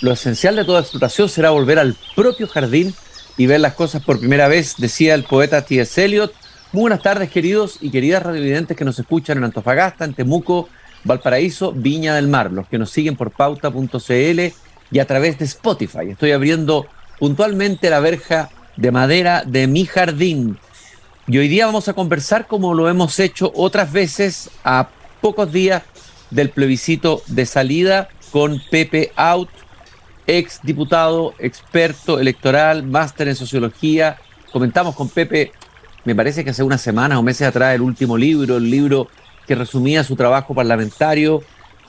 lo esencial de toda explotación será volver al propio jardín y ver las cosas por primera vez, decía el poeta T.S. Eliot. Muy buenas tardes, queridos y queridas radiovidentes que nos escuchan en Antofagasta, en Temuco, Valparaíso, Viña del Mar, los que nos siguen por pauta.cl y a través de Spotify. Estoy abriendo puntualmente la verja de madera de mi jardín. Y hoy día vamos a conversar como lo hemos hecho otras veces a pocos días del plebiscito de salida con Pepe Out, ex diputado, experto electoral, máster en sociología. Comentamos con Pepe, me parece que hace unas semanas o meses atrás, el último libro, el libro que resumía su trabajo parlamentario,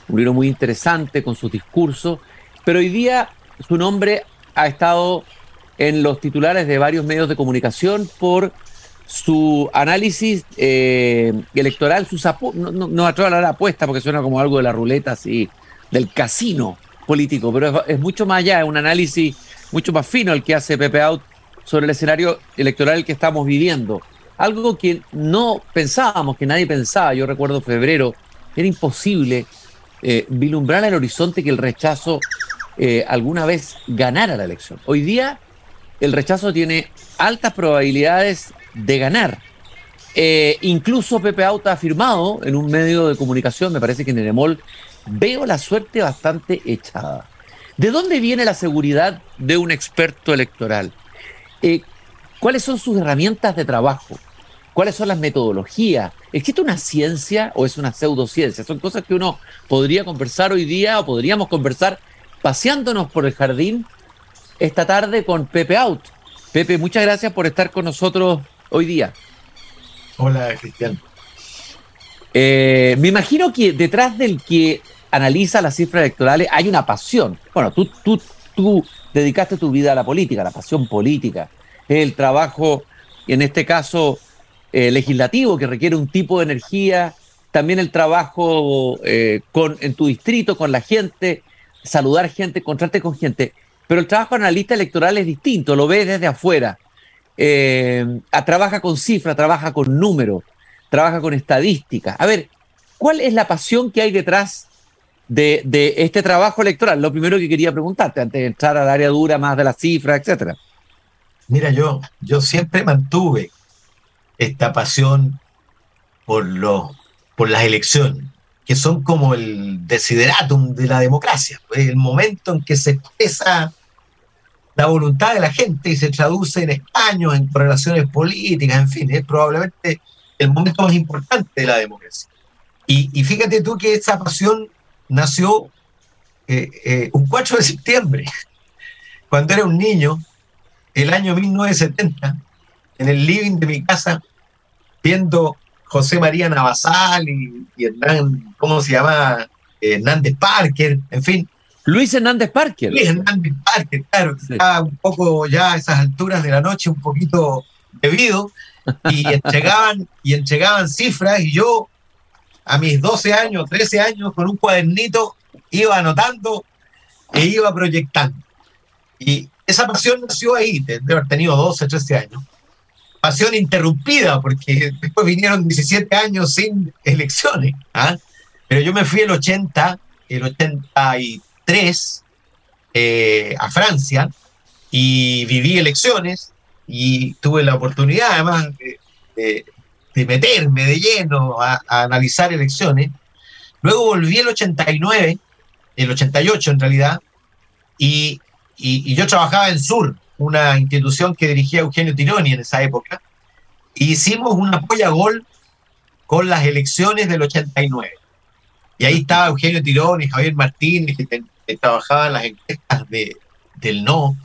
un libro muy interesante con sus discursos, pero hoy día su nombre ha estado en los titulares de varios medios de comunicación por su análisis eh, electoral, sus no, no, no atrevo a de apuesta porque suena como algo de la ruleta así, del casino político, pero es, mucho más allá, es un análisis mucho más fino el que hace Pepe Out sobre el escenario electoral que estamos viviendo. Algo que no pensábamos, que nadie pensaba, yo recuerdo febrero, era imposible eh, vislumbrar el horizonte que el rechazo eh, alguna vez ganara la elección. Hoy día el rechazo tiene altas probabilidades de ganar. Eh, incluso Pepe Auta ha afirmado en un medio de comunicación, me parece que en Eremol, veo la suerte bastante echada. ¿De dónde viene la seguridad de un experto electoral? Eh, ¿Cuáles son sus herramientas de trabajo? ¿Cuáles son las metodologías? ¿Existe una ciencia o es una pseudociencia? Son cosas que uno podría conversar hoy día o podríamos conversar paseándonos por el jardín esta tarde con Pepe Out. Pepe, muchas gracias por estar con nosotros hoy día. Hola, Cristian. Eh, me imagino que detrás del que analiza las cifras electorales hay una pasión. Bueno, tú, tú, tú dedicaste tu vida a la política, la pasión política, el trabajo, en este caso, eh, legislativo, que requiere un tipo de energía, también el trabajo eh, con, en tu distrito, con la gente, saludar gente, encontrarte con gente. Pero el trabajo analista electoral es distinto, lo ves desde afuera. Eh, trabaja con cifras, trabaja con números, trabaja con estadísticas. A ver, ¿cuál es la pasión que hay detrás de, este trabajo electoral? Lo primero que quería preguntarte antes de entrar al área dura más de las cifras, etcétera. Mira, yo, yo siempre mantuve esta pasión por, lo, por las elecciones, que son como el desideratum de la democracia, el momento en que se expresa la voluntad de la gente y se traduce en escaños, en relaciones políticas, en fin, es probablemente el momento más importante de la democracia. Y, fíjate tú que esa pasión nació eh, eh, un 4 de septiembre, cuando era un niño, el año 1970, en el living de mi casa, viendo José María Navasal y, Hernán, ¿cómo se llama? Hernández Parker, en fin, Luis Hernández Parker. Luis Hernández Parker, claro, está un poco ya a esas alturas de la noche, un poquito bebido, y entregaban, y entregaban cifras, y yo a mis 12 años, 13 años, con un cuadernito, iba anotando e iba proyectando. Y esa pasión nació ahí, de haber tenido 12, 13 años. Pasión interrumpida, porque después vinieron 17 años sin elecciones. ¿ah? Pero yo me fui el 80, el 83 eh, a Francia y viví elecciones y tuve la oportunidad además de, meterme de lleno a, analizar elecciones. Luego volví el 89, el 88 en realidad, y, y, yo trabajaba en Sur, una institución que dirigía Eugenio Tironi en esa época, e hicimos un apoyo a gol con las elecciones del 89. Y ahí estaba Eugenio Tironi, Javier Martínez, que trabajaba en las encuestas de, del no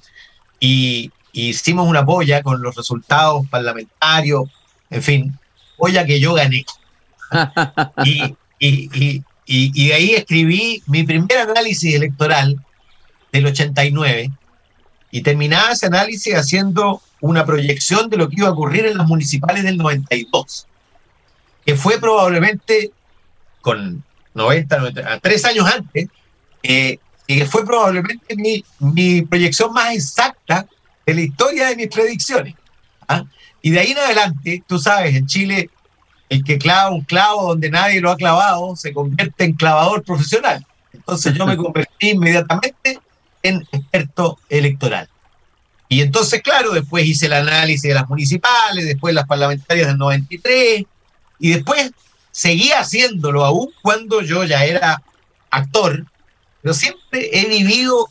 y, hicimos una polla con los resultados parlamentarios, en fin, polla que yo gané. y, y, de ahí escribí mi primer análisis electoral del 89 y terminaba ese análisis haciendo una proyección de lo que iba a ocurrir en las municipales del 92, que fue probablemente con 90, 90 tres años antes, eh, y fue probablemente mi, mi, proyección más exacta de la historia de mis predicciones. ¿ah? Y de ahí en adelante, tú sabes, en Chile, el que clava un clavo donde nadie lo ha clavado se convierte en clavador profesional. Entonces yo me convertí inmediatamente en experto electoral. Y entonces, claro, después hice el análisis de las municipales, después las parlamentarias del 93, y después seguía haciéndolo aún cuando yo ya era actor, pero siempre he vivido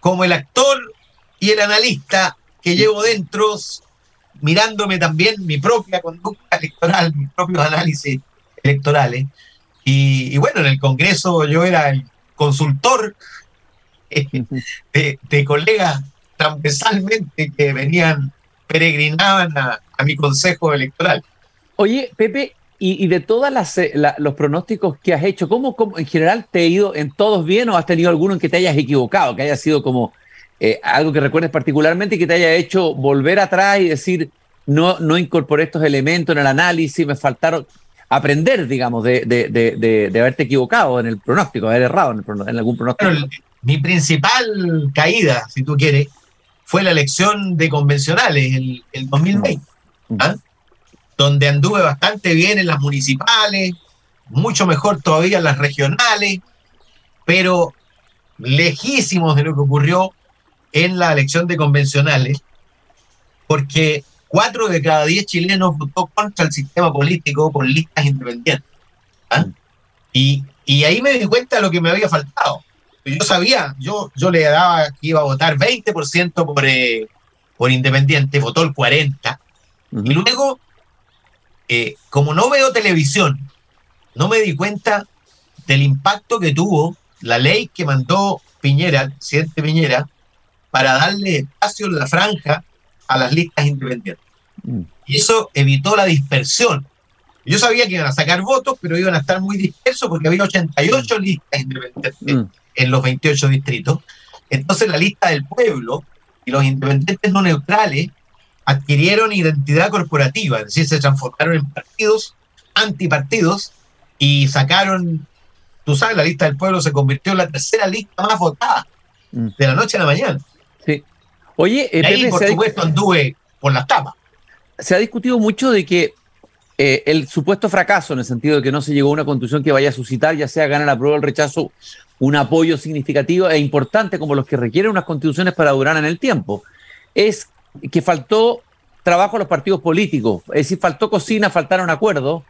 como el actor y el analista que llevo dentro, mirándome también mi propia conducta electoral, mis propios análisis electorales. Y, bueno, en el Congreso yo era el consultor de, de colegas transversalmente que venían, peregrinaban a, mi consejo electoral. Oye, Pepe, y, de todos eh, los pronósticos que has hecho, ¿cómo, en general te ha ido en todos bien o has tenido alguno en que te hayas equivocado, que haya sido como eh, algo que recuerdes particularmente y que te haya hecho volver atrás y decir, no, no incorporé estos elementos en el análisis, me faltaron aprender, digamos, de, de, haberte equivocado en el pronóstico, haber errado en, algún pronóstico? mi principal caída, si tú quieres, fue la elección de convencionales, el, el 2020, ¿ah? donde anduve bastante bien en las municipales, mucho mejor todavía en las regionales, pero lejísimos de lo que ocurrió en la elección de convencionales, porque cuatro de cada diez chilenos votó contra el sistema político por listas independientes. ¿ah? Y, y ahí me di cuenta de lo que me había faltado yo sabía, yo, yo le daba que iba a votar 20% por, eh, por Independiente, votó el 40%. Y luego, eh, como no veo televisión, no me di cuenta del impacto que tuvo la ley que mandó Piñera, el presidente Piñera, para darle espacio en la franja a las listas independientes. Mm. Y eso evitó la dispersión. Yo sabía que iban a sacar votos, pero iban a estar muy dispersos porque había 88 mm. listas independientes. Mm en los 28 distritos. Entonces la lista del pueblo y los independientes no neutrales adquirieron identidad corporativa, es decir, se transformaron en partidos, antipartidos, y sacaron, tú sabes, la lista del pueblo se convirtió en la tercera lista más votada de la noche a la mañana. Sí. Oye, eh, ahí, por supuesto, anduve por las tapas. Se ha discutido mucho de que eh, el supuesto fracaso, en el sentido de que no se llegó a una constitución que vaya a suscitar, ya sea ganar la prueba o el rechazo, un apoyo significativo e importante como los que requieren unas constituciones para durar en el tiempo, es que faltó trabajo a los partidos políticos, es decir, faltó cocina, faltaron acuerdos,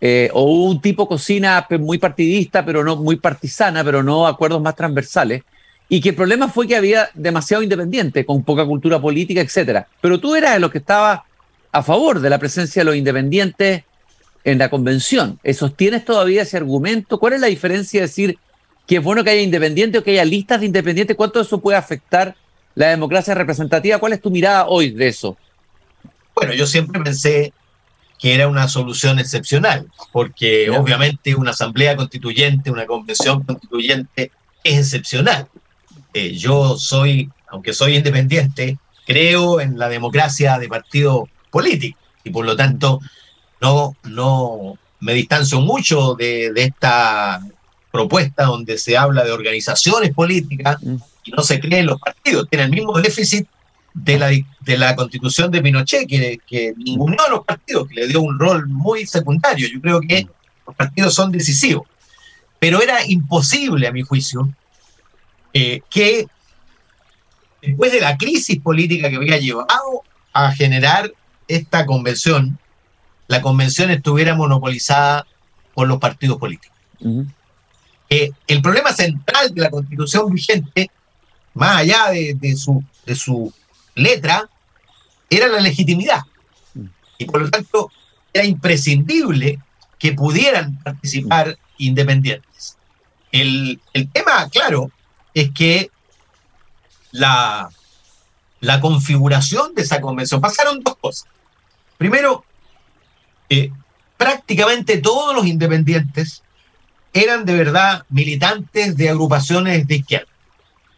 eh, o un tipo cocina muy partidista, pero no muy partisana, pero no acuerdos más transversales, y que el problema fue que había demasiado independiente, con poca cultura política, etcétera. Pero tú eras de los que estaba a favor de la presencia de los independientes en la convención. ¿Sostienes todavía ese argumento? ¿Cuál es la diferencia de decir que es bueno que haya independientes o que haya listas de independientes. ¿Cuánto eso puede afectar la democracia representativa? ¿Cuál es tu mirada hoy de eso? Bueno, yo siempre pensé que era una solución excepcional, porque obviamente una asamblea constituyente, una convención constituyente es excepcional. Eh, yo soy, aunque soy independiente, creo en la democracia de partido político y por lo tanto no, no me distancio mucho de, de esta propuesta donde se habla de organizaciones políticas mm. y no se creen los partidos. Tiene el mismo déficit de la, de la constitución de Pinochet, que, que ninguno de los partidos, que le dio un rol muy secundario. Yo creo que los partidos son decisivos. Pero era imposible, a mi juicio, eh, que después de la crisis política que había llevado a generar esta convención, la convención estuviera monopolizada por los partidos políticos el problema central de la constitución vigente, más allá de, su, de su letra, era la legitimidad. Y por lo tanto, era imprescindible que pudieran participar independientes. El, tema, claro, es que la, la configuración de esa convención pasaron dos cosas. Primero, eh, prácticamente todos los independientes eran de verdad militantes de agrupaciones de izquierda,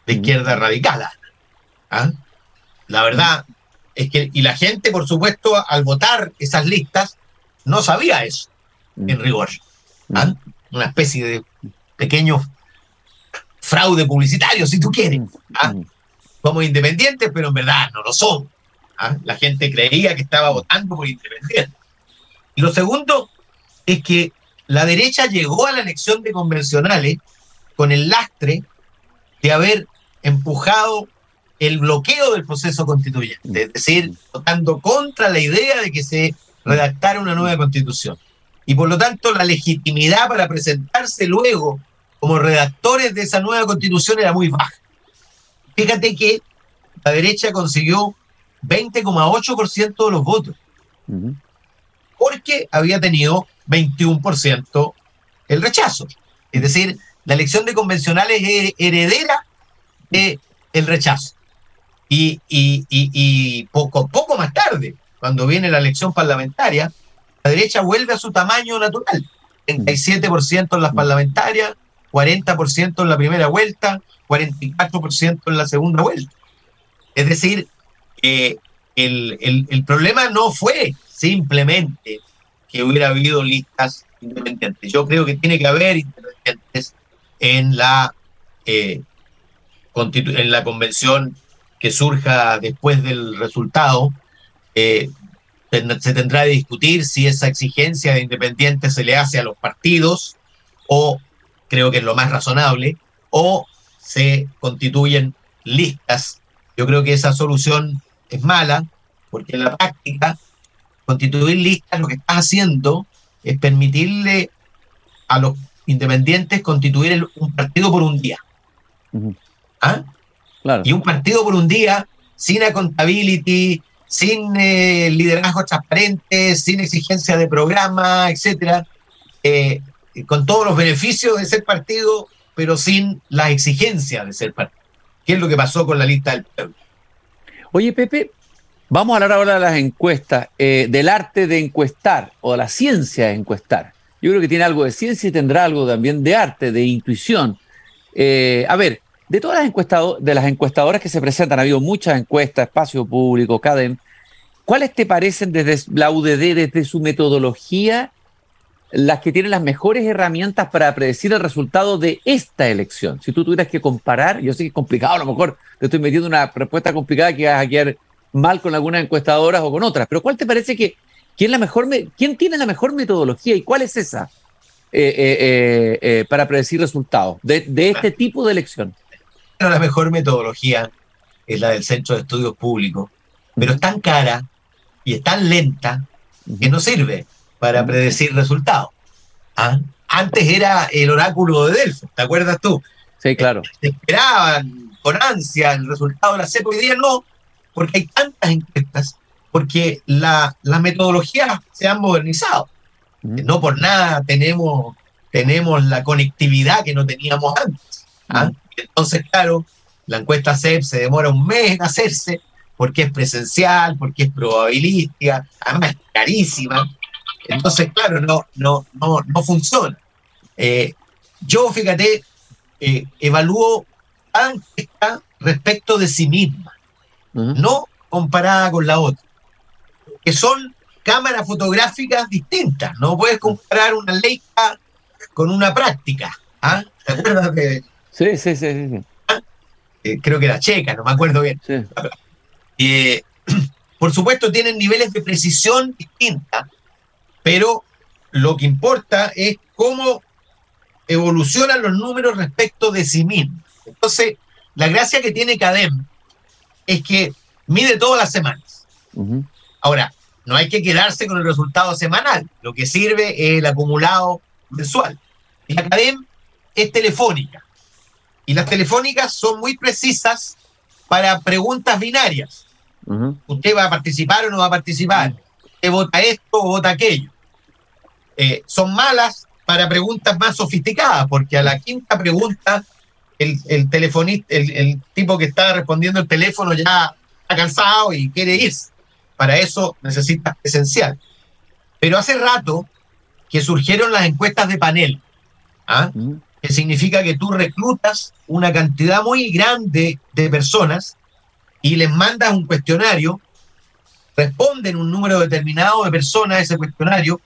de izquierda radical. ¿ah? La verdad es que, y la gente, por supuesto, al votar esas listas, no sabía eso, en rigor. ¿ah? Una especie de pequeño fraude publicitario, si tú quieres. ¿ah? Somos independientes, pero en verdad no lo son. La gente creía que estaba votando por independientes. Y lo segundo es que la derecha llegó a la elección de convencionales con el lastre de haber empujado el bloqueo del proceso constituyente, es decir, votando contra la idea de que se redactara una nueva constitución. Y por lo tanto, la legitimidad para presentarse luego como redactores de esa nueva constitución era muy baja. Fíjate que la derecha consiguió 20,8% de los votos, porque había tenido 21% el rechazo. Es decir, la elección de convencionales es heredera del el rechazo. Y, y, poco, poco más tarde, cuando viene la elección parlamentaria, la derecha vuelve a su tamaño natural. 37% en las parlamentarias, 40% en la primera vuelta, 44% en la segunda vuelta. Es decir, el, el, problema no fue simplemente que hubiera habido listas independientes. Yo creo que tiene que haber independientes en la, eh, en la convención que surja después del resultado. Eh, se tendrá de discutir si esa exigencia de independientes se le hace a los partidos o creo que es lo más razonable, o se constituyen listas. Yo creo que esa solución es mala, porque en la práctica, constituir listas lo que está haciendo es permitirle a los independientes constituir un partido por un día. ¿Ah? Y un partido por un día, sin accountability, sin eh, liderazgo transparente, sin exigencia de programa, etcétera, eh, con todos los beneficios de ser partido, pero sin las exigencias de ser partido. ¿Qué es lo que pasó con la lista del pueblo? Oye, Pepe, vamos a hablar ahora de las encuestas, eh, del arte de encuestar o de la ciencia de encuestar. Yo creo que tiene algo de ciencia y tendrá algo también de arte, de intuición. Eh, a ver, de todas las encuestadoras, de las encuestadoras que se presentan, ha habido muchas encuestas, espacio público, CADEM. ¿Cuáles te parecen desde la UDD, desde su metodología las que tienen las mejores herramientas para predecir el resultado de esta elección. Si tú tuvieras que comparar, yo sé que es complicado, a lo mejor te estoy metiendo una respuesta complicada que vas a quedar mal con algunas encuestadoras o con otras, pero ¿cuál te parece que quién, la mejor quién tiene la mejor metodología y cuál es esa eh, eh, eh, para predecir resultados de, este tipo de elección? La mejor metodología es la del Centro de Estudios Públicos, pero es tan cara y es tan lenta que no sirve para predecir resultados. ¿Ah? Antes era el oráculo de Delfos, ¿te acuerdas tú? Sí, claro. Se esperaban con ansia el resultado de la CEP, hoy día no, porque hay tantas encuestas, porque la, las metodologías se han modernizado. No por nada tenemos, tenemos la conectividad que no teníamos antes. ¿ah? Entonces, claro, la encuesta CEP se demora un mes en hacerse, porque es presencial, porque es probabilística, además es carísima. Entonces, claro, no, no, no, no funciona. Eh, yo, fíjate, eh, evalúo encuesta respecto de sí misma, no comparada con la otra, que son cámaras fotográficas distintas. No puedes comparar una Leica con una práctica. ¿ah? ¿Te acuerdas de...? Sí, sí, sí. sí. ¿Ah? Eh, creo que era checa, no me acuerdo bien. por supuesto, tienen niveles de precisión distintas pero lo que importa es cómo evolucionan los números respecto de sí mismos. Entonces, la gracia que tiene CADEM es que mide todas las semanas. Ahora, no hay que quedarse con el resultado semanal, lo que sirve es el acumulado mensual. la CADEM es telefónica, y las telefónicas son muy precisas para preguntas binarias. ¿Usted va a participar o no va a participar? ¿Usted vota esto o vota aquello? Eh, son malas para preguntas más sofisticadas, porque a la quinta pregunta el, el telefonista, el, tipo que está respondiendo el teléfono ya está cansado y quiere irse. Para eso necesitas presencial. Pero hace rato que surgieron las encuestas de panel, ¿ah? que significa que tú reclutas una cantidad muy grande de personas y les mandas un cuestionario, responden un número determinado de personas a ese cuestionario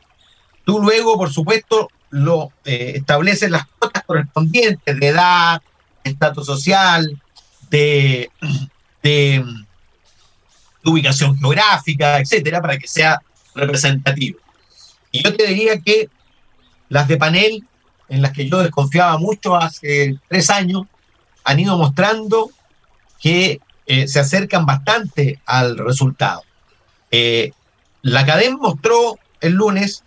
Tú luego, por supuesto, lo eh, estableces las cuotas correspondientes de edad, estatus social, de, de, ubicación geográfica, etcétera, para que sea representativo. Y yo te diría que las de panel, en las que yo desconfiaba mucho hace tres años, han ido mostrando que eh, se acercan bastante al resultado. Eh, la Academ mostró el lunes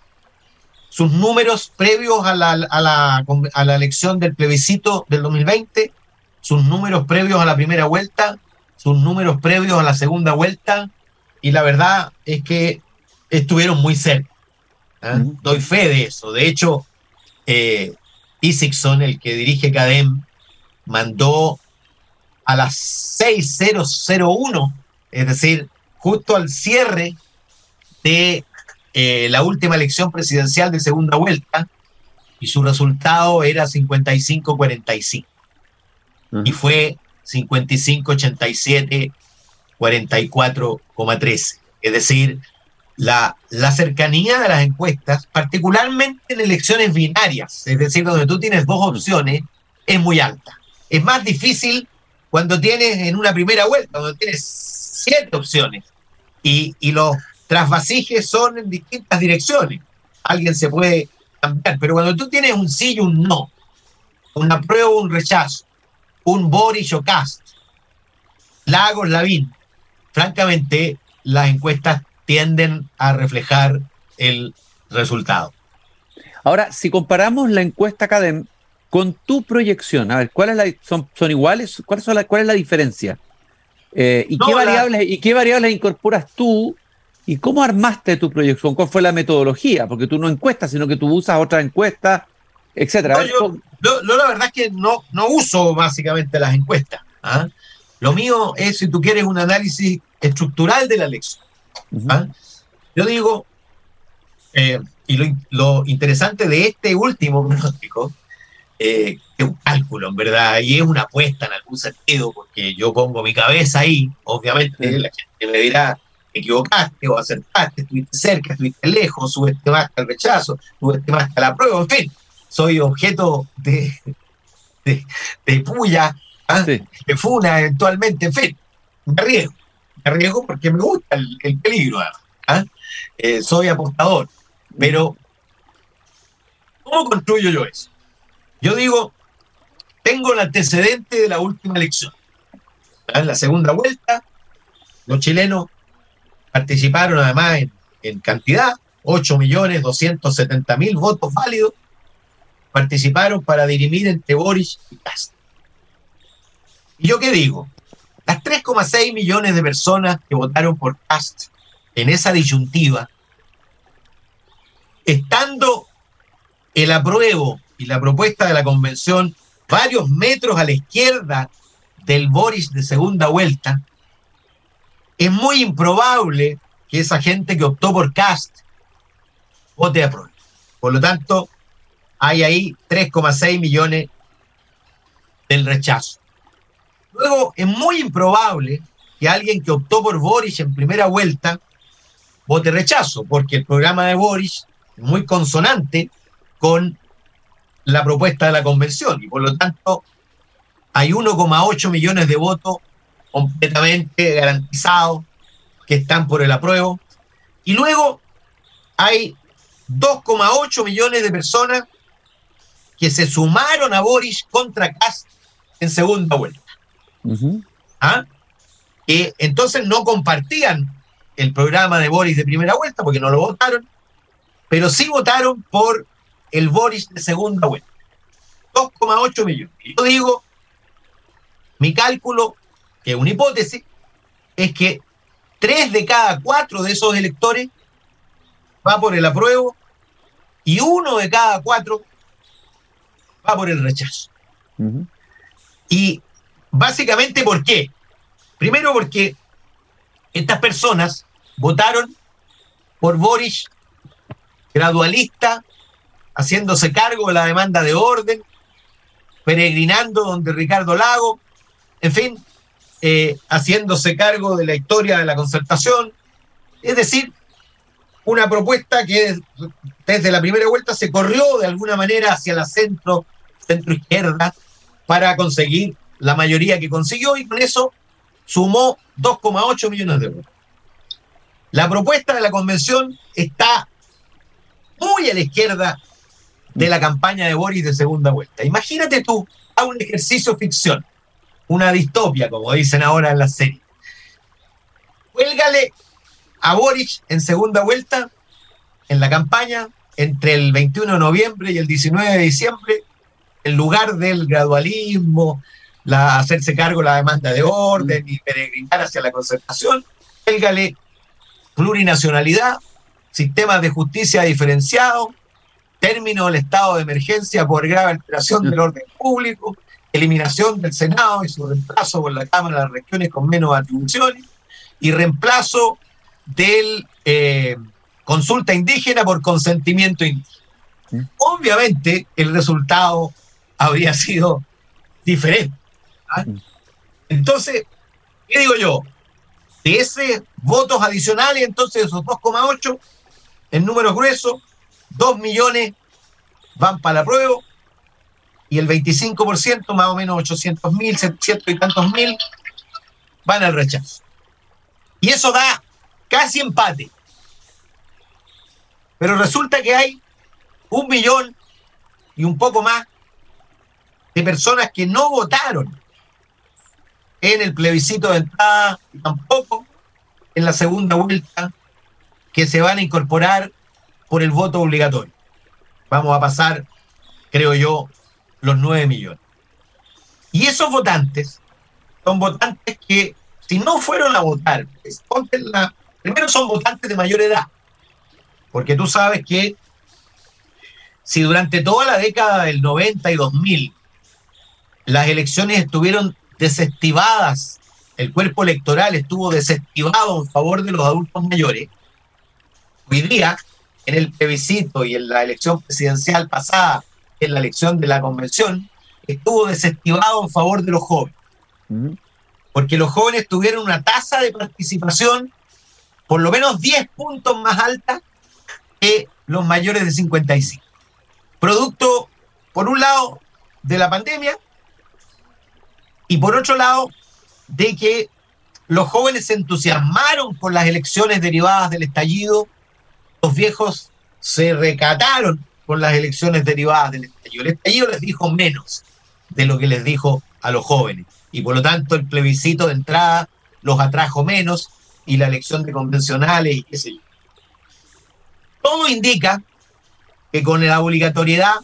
sus números previos a la, a, la, a la elección del plebiscito del 2020, sus números previos a la primera vuelta, sus números previos a la segunda vuelta, y la verdad es que estuvieron muy cerca. ¿eh? Doy fe de eso. De hecho, eh, Isixson, el que dirige CADEM, mandó a las 6001, es decir, justo al cierre de eh, la última elección presidencial de segunda vuelta, y su resultado era 55-45. Y fue 55-87, 44,13. Es decir, la, la, cercanía de las encuestas, particularmente en elecciones binarias, es decir, donde tú tienes dos opciones, es muy alta. Es más difícil cuando tienes en una primera vuelta, donde tienes siete opciones y, los trasvasijes son en distintas direcciones. Alguien se puede cambiar, pero cuando tú tienes un sí y un no, un apruebo o un rechazo, un Boris o Cast, Lagos, Lavín, francamente las encuestas tienden a reflejar el resultado. Ahora, si comparamos la encuesta Academ con tu proyección, a ver, ¿cuál es la, son, son iguales? ¿Cuál, son la, ¿Cuál es la diferencia? Eh, ¿y, no, qué variables, ¿Y qué variables incorporas tú? ¿Y cómo armaste tu proyección? ¿Cuál fue la metodología? Porque tú no encuestas, sino que tú usas otra encuesta, etcétera. No, yo, lo, la verdad es que no, no uso básicamente las encuestas. ¿ah? Lo mío es, si tú quieres, un análisis estructural de la elección. ¿ah? Yo digo, eh, y lo, lo, interesante de este último pronóstico, eh, es un cálculo, en verdad, y es una apuesta en algún sentido, porque yo pongo mi cabeza ahí, obviamente sí. la gente me dirá, equivocaste o acertaste, estuviste cerca, estuviste lejos, subestimaste el rechazo, subestimaste la prueba, en fin, soy objeto de, de, de puya, ¿ah? sí. de funa eventualmente, en fin, me arriesgo, me arriesgo porque me gusta el, el peligro, ¿ah? eh, soy apostador, pero ¿cómo construyo yo eso? Yo digo, tengo el antecedente de la última elección. En la segunda vuelta, los chilenos participaron además en, en cantidad, 8.270.000 votos válidos, participaron para dirimir entre Boris y Cast. ¿Y yo qué digo? Las 3,6 millones de personas que votaron por Cast en esa disyuntiva, estando el apruebo y la propuesta de la convención varios metros a la izquierda del Boris de segunda vuelta, es muy improbable que esa gente que optó por Cast vote a prueba. Por lo tanto, hay ahí 3,6 millones del rechazo. Luego, es muy improbable que alguien que optó por Boris en primera vuelta vote rechazo, porque el programa de Boris es muy consonante con la propuesta de la convención y por lo tanto hay 1,8 millones de votos completamente garantizados que están por el apruebo y luego hay 2,8 millones de personas que se sumaron a Boris contra Cast en segunda vuelta. Uh -huh. ¿Ah? Que entonces no compartían el programa de Boris de primera vuelta porque no lo votaron, pero sí votaron por el Boris de segunda vuelta. 2,8 millones. Y yo digo, mi cálculo, que es una hipótesis, es que tres de cada cuatro de esos electores va por el apruebo y uno de cada cuatro va por el rechazo. Uh -huh. Y básicamente, ¿por qué? Primero porque estas personas votaron por Boris gradualista, haciéndose cargo de la demanda de orden, peregrinando donde Ricardo Lago, en fin, eh, haciéndose cargo de la historia de la concertación. Es decir, una propuesta que desde la primera vuelta se corrió de alguna manera hacia la centro, centro izquierda para conseguir la mayoría que consiguió y con eso sumó 2,8 millones de euros. La propuesta de la convención está muy a la izquierda de la campaña de Boris de segunda vuelta. Imagínate tú a un ejercicio ficción. una distopia, como dicen ahora en la serie. Cuélgale a Boric en segunda vuelta, en la campaña, entre el 21 de noviembre y el 19 de diciembre, en lugar del gradualismo, la, hacerse cargo de la demanda de orden y peregrinar hacia la concertación, cuélgale plurinacionalidad, sistemas de justicia diferenciados, término del estado de emergencia por grave alteración del orden público, eliminación del Senado y su reemplazo por la Cámara de las Regiones con menos atribuciones, y reemplazo del eh, consulta indígena por consentimiento indígena. Obviamente el resultado habría sido diferente. ¿ah? Entonces, ¿qué digo yo? De ese votos adicionales, entonces esos 2,8, en número grueso, 2 millones van para la prueba y el 25%, más o menos 800 mil, 700 y tantos mil, van al rechazo. Y eso da casi empate. Pero resulta que hay un millón y un poco más de personas que no votaron en el plebiscito de entrada y tampoco en la segunda vuelta que se van a incorporar por el voto obligatorio. Vamos a pasar, creo yo, los 9 millones. Y esos votantes son votantes que, si no fueron a votar, la, primero son votantes de mayor edad, porque tú sabes que si durante toda la década del 90 y 2000 las elecciones estuvieron desestivadas, el cuerpo electoral estuvo desestivado en favor de los adultos mayores, hoy día, en el plebiscito y en la elección presidencial pasada, en la elección de la convención, estuvo desestimado en favor de los jóvenes. Porque los jóvenes tuvieron una tasa de participación por lo menos 10 puntos más alta que los mayores de 55. Producto, por un lado, de la pandemia y por otro lado, de que los jóvenes se entusiasmaron con las elecciones derivadas del estallido, los viejos se recataron con las elecciones derivadas del estallido. El estallido les dijo menos de lo que les dijo a los jóvenes y por lo tanto el plebiscito de entrada los atrajo menos y la elección de convencionales y qué sé yo. Todo indica que con la obligatoriedad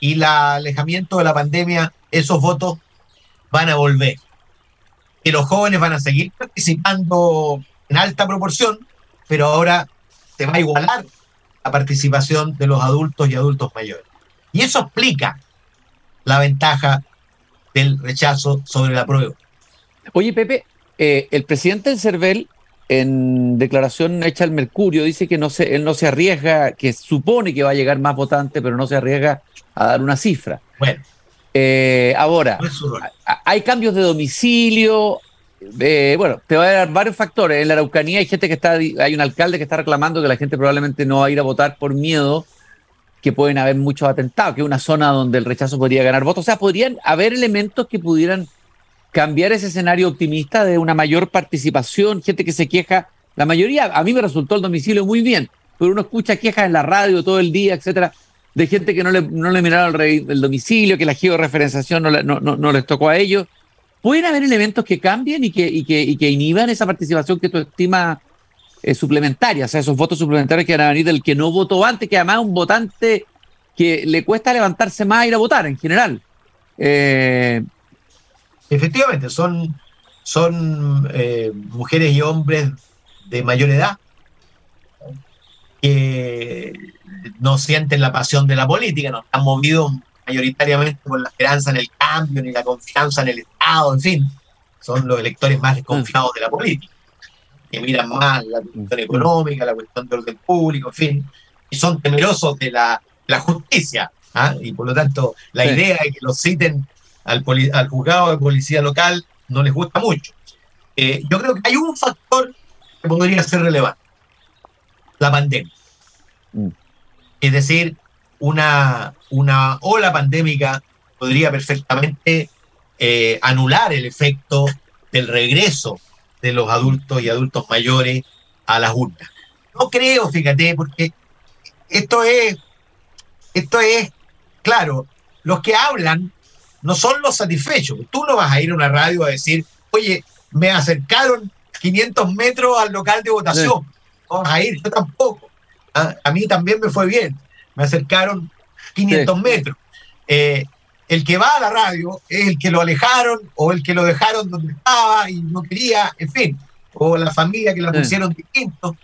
y el alejamiento de la pandemia esos votos van a volver. Que los jóvenes van a seguir participando en alta proporción, pero ahora se va a igualar la participación de los adultos y adultos mayores. Y eso explica la ventaja del rechazo sobre la prueba. Oye, Pepe, eh, el presidente del CERVEL, en declaración hecha al Mercurio, dice que no se, él no se arriesga, que supone que va a llegar más votante, pero no se arriesga a dar una cifra. Bueno. Eh, ahora, hay cambios de domicilio, eh, bueno, te va a dar varios factores. En la Araucanía hay gente que está, hay un alcalde que está reclamando que la gente probablemente no va a ir a votar por miedo, que pueden haber muchos atentados, que es una zona donde el rechazo podría ganar votos. O sea, podrían haber elementos que pudieran cambiar ese escenario optimista de una mayor participación, gente que se queja. La mayoría, a mí me resultó el domicilio muy bien, pero uno escucha quejas en la radio todo el día, etcétera, de gente que no le, no le miraron el, domicilio, que la georreferenciación no, no les tocó a ellos ¿Pueden haber elementos que cambien y que, que inhiban esa participación que tú estimas eh, suplementaria? O sea, esos votos suplementarios que van a venir del que no votó antes, que además es un votante que le cuesta levantarse más a ir a votar en general. Eh, Efectivamente, son, son eh, mujeres y hombres de mayor edad que no sienten la pasión de la política, no están movidos mayoritariamente por la esperanza en el cambio, ni la confianza en el Estado, en fin, son los electores más desconfiados de la política, que miran más la cuestión económica, la cuestión de orden público, en fin, y son temerosos de la, justicia, ¿ah? y por lo tanto la idea de que los citen al, al, juzgado de policía local no les gusta mucho. Eh, yo creo que hay un factor que podría ser relevante, la pandemia. Mm. Es decir, una, una ola pandémica podría perfectamente eh, anular el efecto del regreso de los adultos y adultos mayores a las urnas. No creo, fíjate, porque esto es, esto es, claro, los que hablan no son los satisfechos. Tú no vas a ir a una radio a decir, oye, me acercaron 500 metros al local de votación. No vas a ir, yo tampoco. ¿Ah? A mí también me fue bien. Me acercaron 500 metros. Eh, el que va a la radio es el que lo alejaron o el que lo dejaron donde estaba y no quería, en fin, o la familia que la pusieron distinto.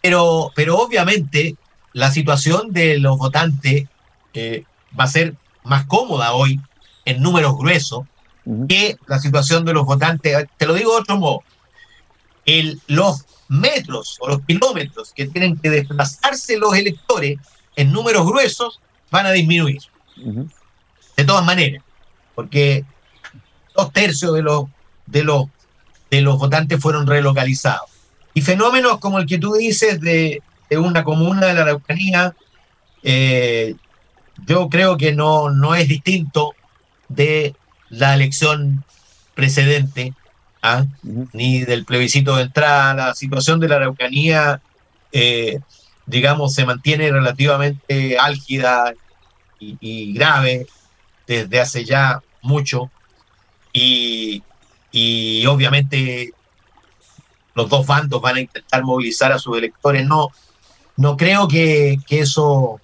Pero, pero obviamente la situación de los votantes eh, va a ser más cómoda hoy en números gruesos que la situación de los votantes. Te lo digo de otro modo. El, los metros o los kilómetros que tienen que desplazarse los electores en números gruesos van a disminuir. De todas maneras, porque dos tercios de los, de, los, de los votantes fueron relocalizados. Y fenómenos como el que tú dices de, una comuna de la Araucanía, eh, yo creo que no, no es distinto de la elección precedente, ¿ah? ni del plebiscito de entrada. La situación de la Araucanía, eh, digamos, se mantiene relativamente álgida y, grave desde hace ya mucho. Y, y, obviamente los dos bandos van a intentar movilizar a sus electores. No, no creo que, que eso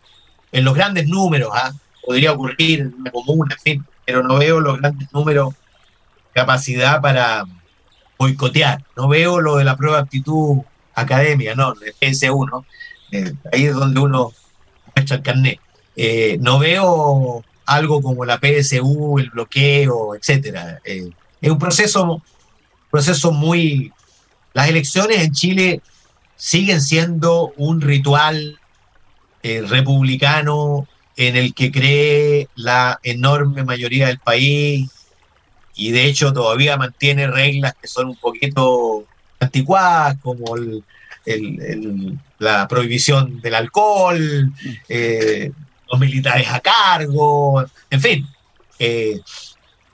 en los grandes números ¿ah? podría ocurrir en una comuna, en fin, pero no veo los grandes números, capacidad para boicotear. No veo lo de la prueba de aptitud academia, no, el PS1, eh, ahí es donde uno muestra el carnet. Eh, no veo algo como la PSU, el bloqueo, etcétera. Eh, es un proceso, proceso muy. Las elecciones en Chile siguen siendo un ritual republicano en el que cree la enorme mayoría del país y de hecho todavía mantiene reglas que son un poquito anticuadas, como la prohibición del alcohol, eh, los militares a cargo, en fin. Eh,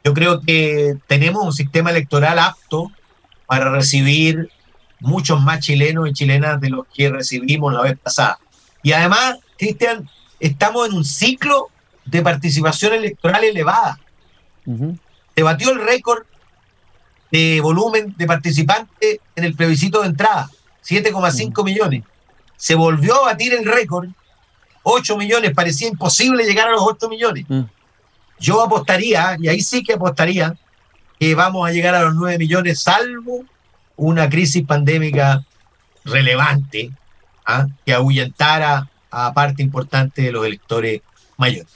yo creo que tenemos un sistema electoral apto para recibir muchos más chilenos y chilenas de los que recibimos la vez pasada. Y además, Cristian, estamos en un ciclo de participación electoral elevada. Se batió el récord de volumen de participantes en el plebiscito de entrada, 7,5 millones. Se volvió a batir el récord, 8 millones, parecía imposible llegar a los 8 millones. Mm. Yo apostaría, y ahí sí que apostaría, que vamos a llegar a los 9 millones, salvo una crisis pandémica relevante ¿ah? que ahuyentara a parte importante de los electores mayores.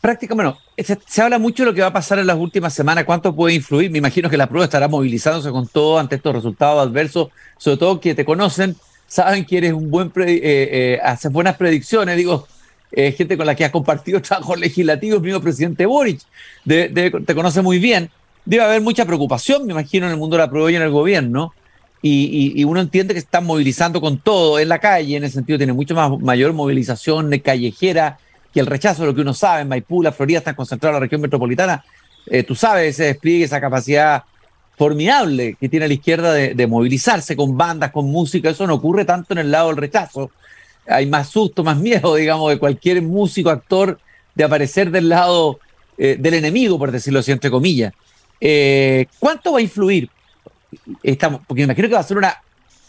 Prácticamente, bueno, se, habla mucho de lo que va a pasar en las últimas semanas, cuánto puede influir. Me imagino que la prueba estará movilizándose con todo ante estos resultados adversos, sobre todo que te conocen, saben que eres un buen, eh, eh, haces buenas predicciones, digo, eh, gente con la que has compartido trabajo legislativo, el mismo presidente Boric, te conoce muy bien. Debe haber mucha preocupación, me imagino, en el mundo de la prueba y en el gobierno y, uno entiende que están movilizando con todo en la calle, en ese sentido tiene mucho más mayor movilización callejera que el rechazo lo que uno sabe. En Maipú, la Florida están concentrados en la región metropolitana. Eh, tú sabes ese despliegue, esa capacidad formidable que tiene la izquierda de, movilizarse con bandas, con música. Eso no ocurre tanto en el lado del rechazo. Hay más susto, más miedo, digamos, de cualquier músico, actor, de aparecer del lado eh, del enemigo, por decirlo así, entre comillas. Eh, ¿Cuánto va a influir estamos, porque me imagino que va a ser una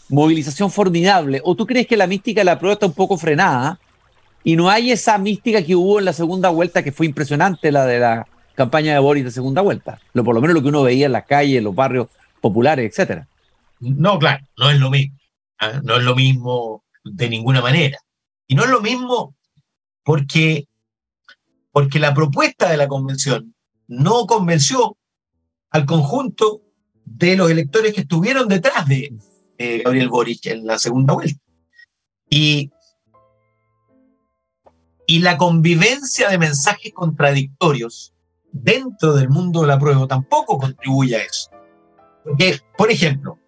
movilización formidable. ¿O tú crees que la mística de la prueba está un poco frenada y no hay esa mística que hubo en la segunda vuelta que fue impresionante, la de la campaña de Boris de segunda vuelta? Lo, por lo menos lo que uno veía en las calles, en los barrios populares, etcétera. No, claro, no es lo mismo. ¿ah? No es lo mismo de ninguna manera. Y no es lo mismo porque, porque la propuesta de la convención no convenció al conjunto de los electores que estuvieron detrás de Gabriel Boric en la segunda vuelta. Y, y la convivencia de mensajes contradictorios dentro del mundo de la prueba tampoco contribuye a eso. Porque, por ejemplo,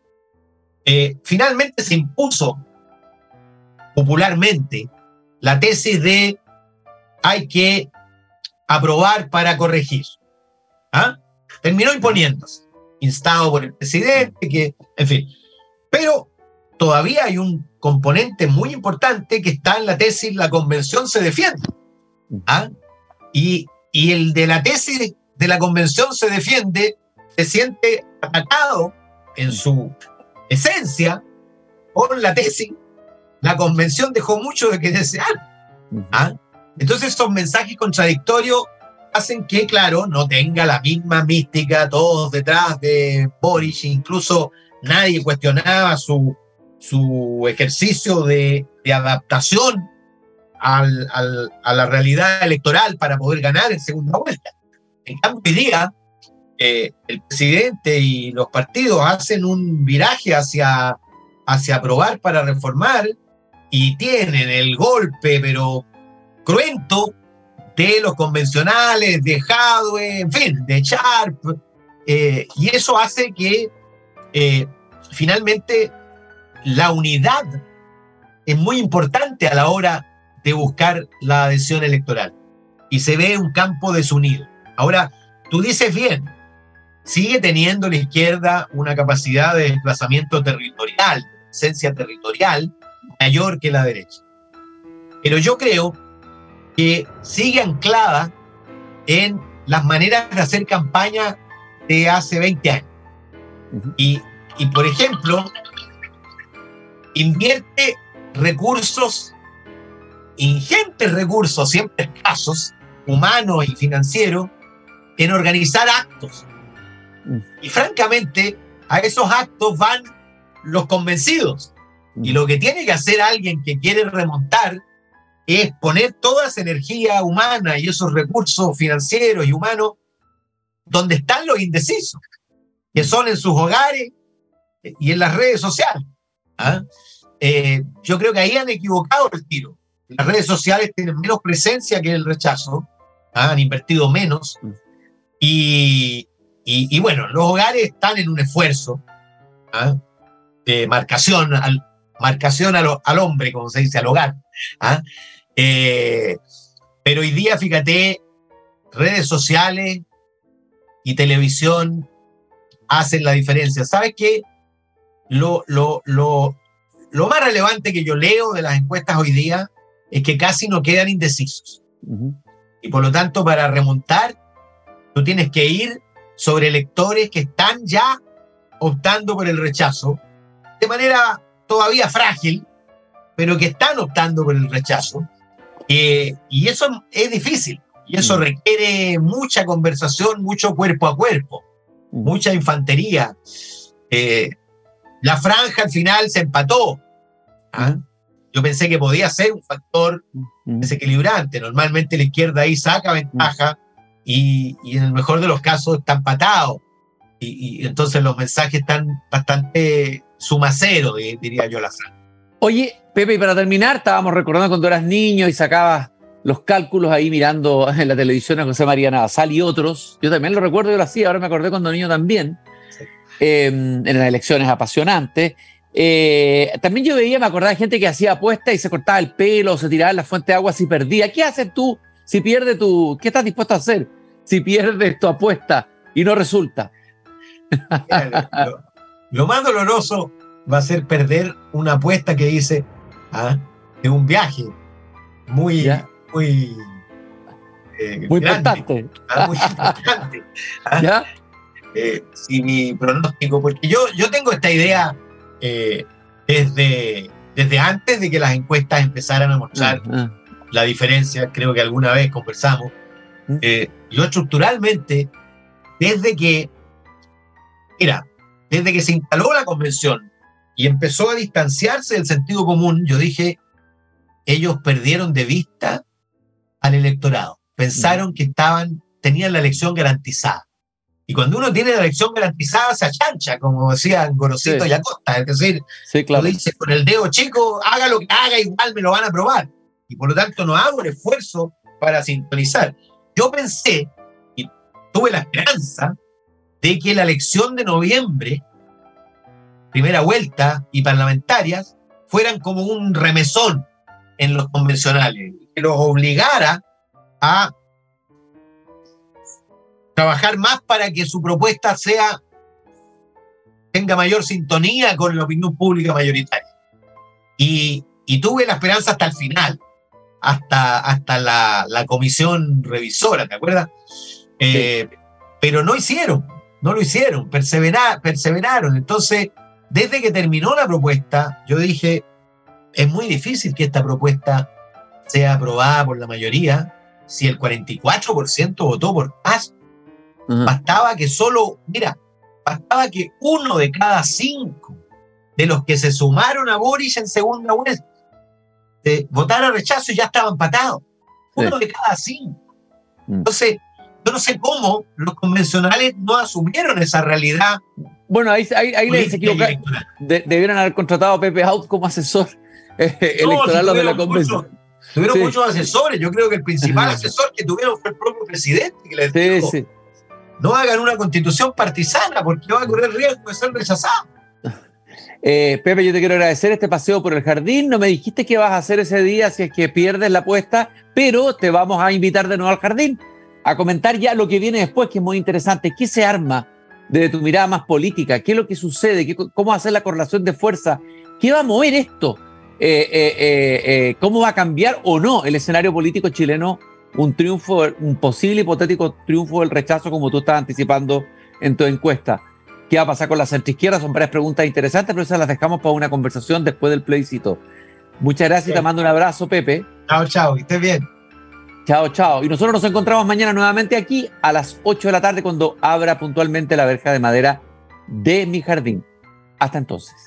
eh, finalmente se impuso popularmente la tesis de hay que aprobar para corregir. ¿Ah? Terminó imponiéndose instado por el presidente, que, en fin. Pero todavía hay un componente muy importante que está en la tesis La Convención se defiende. ¿ah? Y, y el de la tesis de la convención se defiende, se siente atacado en su esencia por la tesis. La convención dejó mucho de que desear. ¿ah? Entonces, estos mensajes contradictorios hacen que, claro, no tenga la misma mística todos detrás de Boris, incluso nadie cuestionaba su, su ejercicio de, adaptación al, a la realidad electoral para poder ganar en segunda vuelta. En cambio, hoy día eh, el presidente y los partidos hacen un viraje hacia, hacia aprobar para reformar y tienen el golpe, pero cruento, de los convencionales, de Hadwe, en fin, de Sharp, eh, y eso hace que eh, finalmente la unidad es muy importante a la hora de buscar la adhesión electoral. Y se ve un campo desunido. Ahora, tú dices bien, sigue teniendo la izquierda una capacidad de desplazamiento territorial, esencia territorial, mayor que la derecha. Pero yo creo que sigue anclada en las maneras de hacer campaña de hace 20 años. y, y, por ejemplo, invierte recursos, ingentes recursos, siempre escasos, humanos y financieros, en organizar actos. Mm. Y francamente, a esos actos van los convencidos. Y lo que tiene que hacer alguien que quiere remontar es poner toda esa energía humana y esos recursos financieros y humanos donde están los indecisos, que son en sus hogares y en las redes sociales. ¿ah? Eh, yo creo que ahí han equivocado el tiro. Las redes sociales tienen menos presencia que el rechazo, ¿ah? han invertido menos. Y, y, bueno, los hogares están en un esfuerzo ¿ah? de marcación, al, marcación al, hombre, como se dice, al hogar. Eh, pero hoy día, fíjate, redes sociales y televisión hacen la diferencia. ¿Sabes qué? Lo, lo, lo, lo más relevante que yo leo de las encuestas hoy día es que casi no quedan indecisos. Y por lo tanto, para remontar, tú tienes que ir sobre electores que están ya optando por el rechazo de manera todavía frágil, pero que están optando por el rechazo. Eh, y eso es difícil, y eso requiere mucha conversación, mucho cuerpo a cuerpo, mucha infantería. Eh, la franja al final se empató. ¿ah? Yo pensé que podía ser un factor desequilibrante. Normalmente la izquierda ahí saca ventaja y, en el mejor de los casos está empatado. Y, y entonces los mensajes están bastante sumacero, diría yo la franja. Oye, Pepe, y para terminar, estábamos recordando cuando eras niño y sacabas los cálculos ahí mirando en la televisión a José María Navasal y otros. Yo también lo recuerdo, yo lo hacía, ahora me acordé cuando niño también. En las elecciones apasionantes. Eh, también yo veía, me acordaba de gente que hacía apuestas y se cortaba el pelo, se tiraba en la fuente de agua si perdía. ¿Qué haces tú si pierdes tu... ¿Qué estás dispuesto a hacer si pierdes tu apuesta y no resulta? lo, más doloroso va a ser perder una apuesta que dice ¿ah? de un viaje muy, muy, eh, muy importante. ¿ah? Muy importante. ¿ah? ¿Ya? Eh, si mi pronóstico, porque yo, yo tengo esta idea eh, desde, desde antes de que las encuestas empezaran a mostrar ah, ah. la diferencia, creo que alguna vez conversamos. Mm. Eh, yo estructuralmente, desde que, mira, desde que se instaló la convención y empezó a distanciarse del sentido común, yo dije, ellos perdieron de vista al electorado. Pensaron mm. que estaban, tenían la elección garantizada. Y cuando uno tiene la elección garantizada, se achancha, como decían Gorosito y Acosta. Es decir, sí, dice con el dedo chico, haga lo que haga, igual me lo van a aprobar. Y por lo tanto no hago el esfuerzo para sintonizar. Yo pensé y tuve la esperanza de que la elección de noviembre, primera vuelta y parlamentarias, fueran como un remesón en los convencionales, que los obligara a trabajar más para que su propuesta sea tenga mayor sintonía con la opinión pública mayoritaria. Y, tuve la esperanza hasta el final, hasta, hasta la, comisión revisora, ¿te acuerdas? Eh, pero no hicieron, no lo hicieron, perseveraron. Entonces, desde que terminó la propuesta, yo dije, es muy difícil que esta propuesta sea aprobada por la mayoría si el 44% votó por paz. Bastaba que solo, mira, bastaba que uno de cada cinco de los que se sumaron a Boris en segunda vez eh, votara rechazo y ya estaba empatado. Uno de cada cinco. Mm. Entonces, yo no sé cómo los convencionales no asumieron esa realidad. Bueno, ahí, ahí, les equivocaron. debieron haber contratado a Pepe Out como asesor eh, electoral de la convención. tuvieron muchos asesores. Yo creo que el principal asesor que tuvieron fue el propio presidente que les dijo, no hagan una constitución partisana porque va a correr riesgo de ser rechazado. Eh, Pepe, yo te quiero agradecer este paseo por el jardín. No me dijiste qué vas a hacer ese día si es que pierdes la apuesta, pero te vamos a invitar de nuevo al jardín a comentar ya lo que viene después, que es muy interesante. ¿Qué se arma desde tu mirada más política? ¿Qué es lo que sucede? ¿Cómo hacer la correlación de fuerza? ¿Qué va a mover esto? Eh, eh, ¿Cómo va a cambiar o no el escenario político chileno? Un triunfo, un posible hipotético triunfo del rechazo, como tú estás anticipando en tu encuesta. ¿Qué va a pasar con la centroizquierda? Son varias preguntas interesantes, pero esas las dejamos para una conversación después del plebiscito. Muchas gracias y te mando un abrazo, Pepe. Chao, chao, estés bien. Chao, chao. Y nosotros nos encontramos mañana nuevamente aquí a las 8 de la tarde cuando abra puntualmente la verja de madera de mi jardín. Hasta entonces.